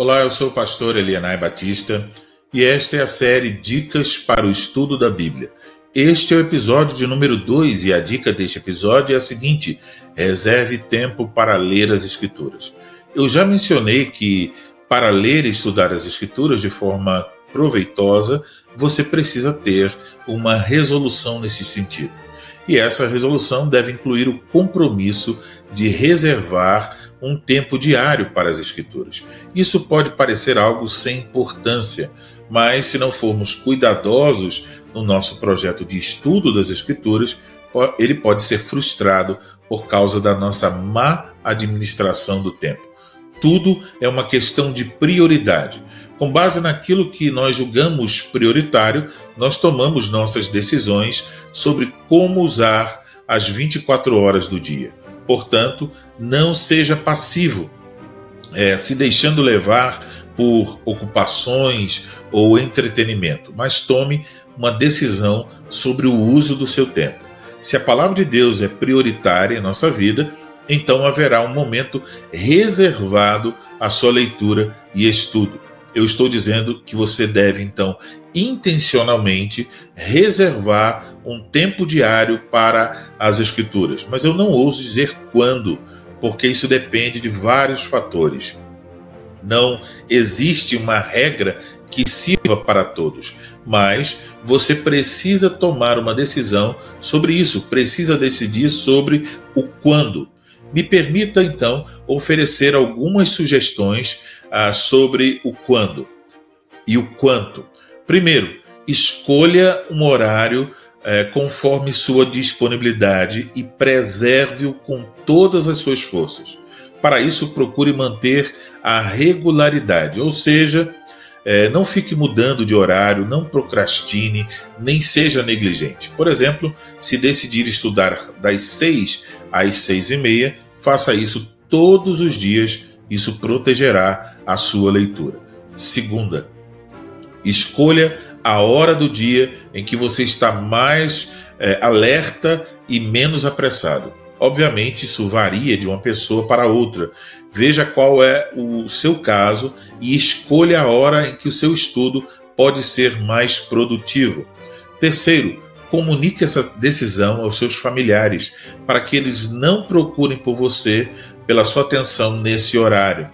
Olá, eu sou o pastor Elianai Batista e esta é a série Dicas para o Estudo da Bíblia. Este é o episódio de número 2 e a dica deste episódio é a seguinte: reserve tempo para ler as Escrituras. Eu já mencionei que para ler e estudar as Escrituras de forma proveitosa, você precisa ter uma resolução nesse sentido. E essa resolução deve incluir o compromisso de reservar um tempo diário para as Escrituras. Isso pode parecer algo sem importância, mas se não formos cuidadosos no nosso projeto de estudo das Escrituras, ele pode ser frustrado por causa da nossa má administração do tempo. Tudo é uma questão de prioridade. Com base naquilo que nós julgamos prioritário, nós tomamos nossas decisões sobre como usar as 24 horas do dia. Portanto, não seja passivo, é, se deixando levar por ocupações ou entretenimento, mas tome uma decisão sobre o uso do seu tempo. Se a palavra de Deus é prioritária em nossa vida, então haverá um momento reservado à sua leitura e estudo. Eu estou dizendo que você deve, então, intencionalmente reservar um tempo diário para as Escrituras. Mas eu não ouso dizer quando, porque isso depende de vários fatores. Não existe uma regra que sirva para todos, mas você precisa tomar uma decisão sobre isso, precisa decidir sobre o quando. Me permita então oferecer algumas sugestões ah, sobre o quando e o quanto. Primeiro, escolha um horário eh, conforme sua disponibilidade e preserve-o com todas as suas forças. Para isso, procure manter a regularidade, ou seja, eh, não fique mudando de horário, não procrastine, nem seja negligente. Por exemplo, se decidir estudar das 6 às 6 e meia, faça isso todos os dias, isso protegerá a sua leitura. Segunda, escolha a hora do dia em que você está mais é, alerta e menos apressado. Obviamente, isso varia de uma pessoa para outra. Veja qual é o seu caso e escolha a hora em que o seu estudo pode ser mais produtivo. Terceiro, comunique essa decisão aos seus familiares, para que eles não procurem por você pela sua atenção nesse horário.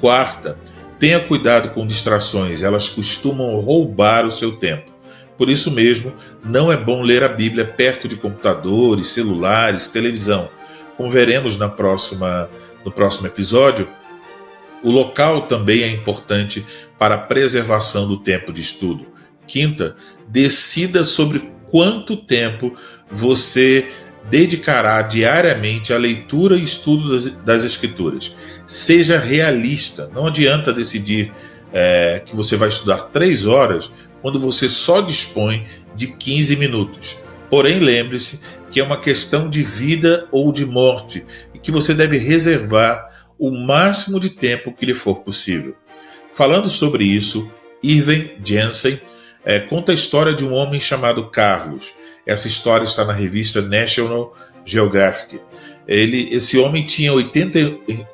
Quarta, tenha cuidado com distrações, elas costumam roubar o seu tempo. Por isso mesmo, não é bom ler a Bíblia perto de computadores, celulares, televisão. Como veremos na próxima, no próximo episódio, o local também é importante para a preservação do tempo de estudo. Quinta, decida sobre quanto tempo você dedicará diariamente à leitura e estudo das, das Escrituras. Seja realista, não adianta decidir é, que você vai estudar três horas quando você só dispõe de 15 minutos. Porém, lembre-se que é uma questão de vida ou de morte e que você deve reservar o máximo de tempo que lhe for possível. Falando sobre isso, Irving Jensen é, conta a história de um homem chamado Carlos. Essa história está na revista National Geographic. Ele, esse homem tinha 80,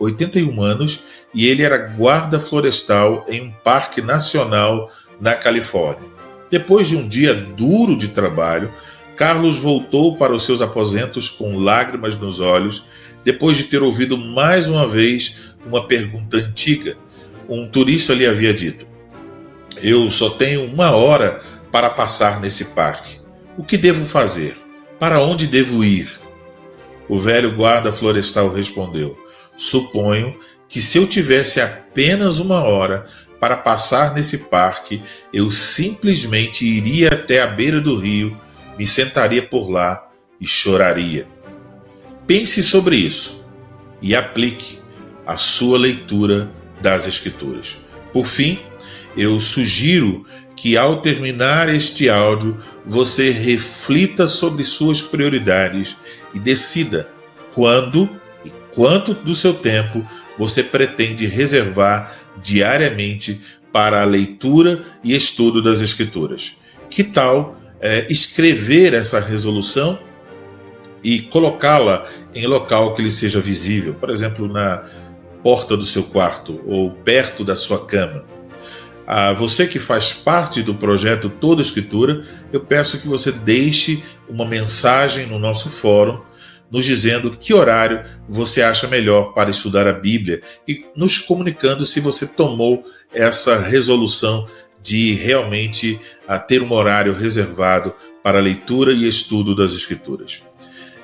81 anos e ele era guarda florestal em um parque nacional na Califórnia. Depois de um dia duro de trabalho, Carlos voltou para os seus aposentos com lágrimas nos olhos, depois de ter ouvido mais uma vez uma pergunta antiga. Um turista lhe havia dito: eu só tenho uma hora para passar nesse parque. O que devo fazer? Para onde devo ir? O velho guarda florestal respondeu: Suponho que se eu tivesse apenas uma hora para passar nesse parque, eu simplesmente iria até a beira do rio, me sentaria por lá e choraria. Pense sobre isso e aplique a sua leitura das Escrituras. Por fim, eu sugiro que ao terminar este áudio você reflita sobre suas prioridades e decida quando e quanto do seu tempo você pretende reservar diariamente para a leitura e estudo das Escrituras. Que tal é, escrever essa resolução e colocá-la em local que lhe seja visível, por exemplo, na porta do seu quarto ou perto da sua cama. A você que faz parte do projeto Toda Escritura, eu peço que você deixe uma mensagem no nosso fórum nos dizendo que horário você acha melhor para estudar a Bíblia e nos comunicando se você tomou essa resolução de realmente a ter um horário reservado para leitura e estudo das Escrituras.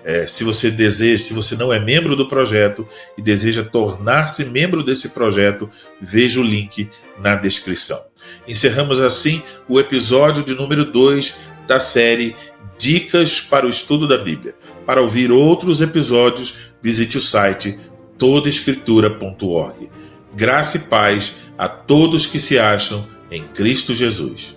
É, se você deseja, se você não é membro do projeto e deseja tornar-se membro desse projeto, veja o link na descrição. Encerramos assim o episódio de número 2 da série Dicas para o Estudo da Bíblia. Para ouvir outros episódios, visite o site todaescritura.org. Graça e paz a todos que se acham em Cristo Jesus.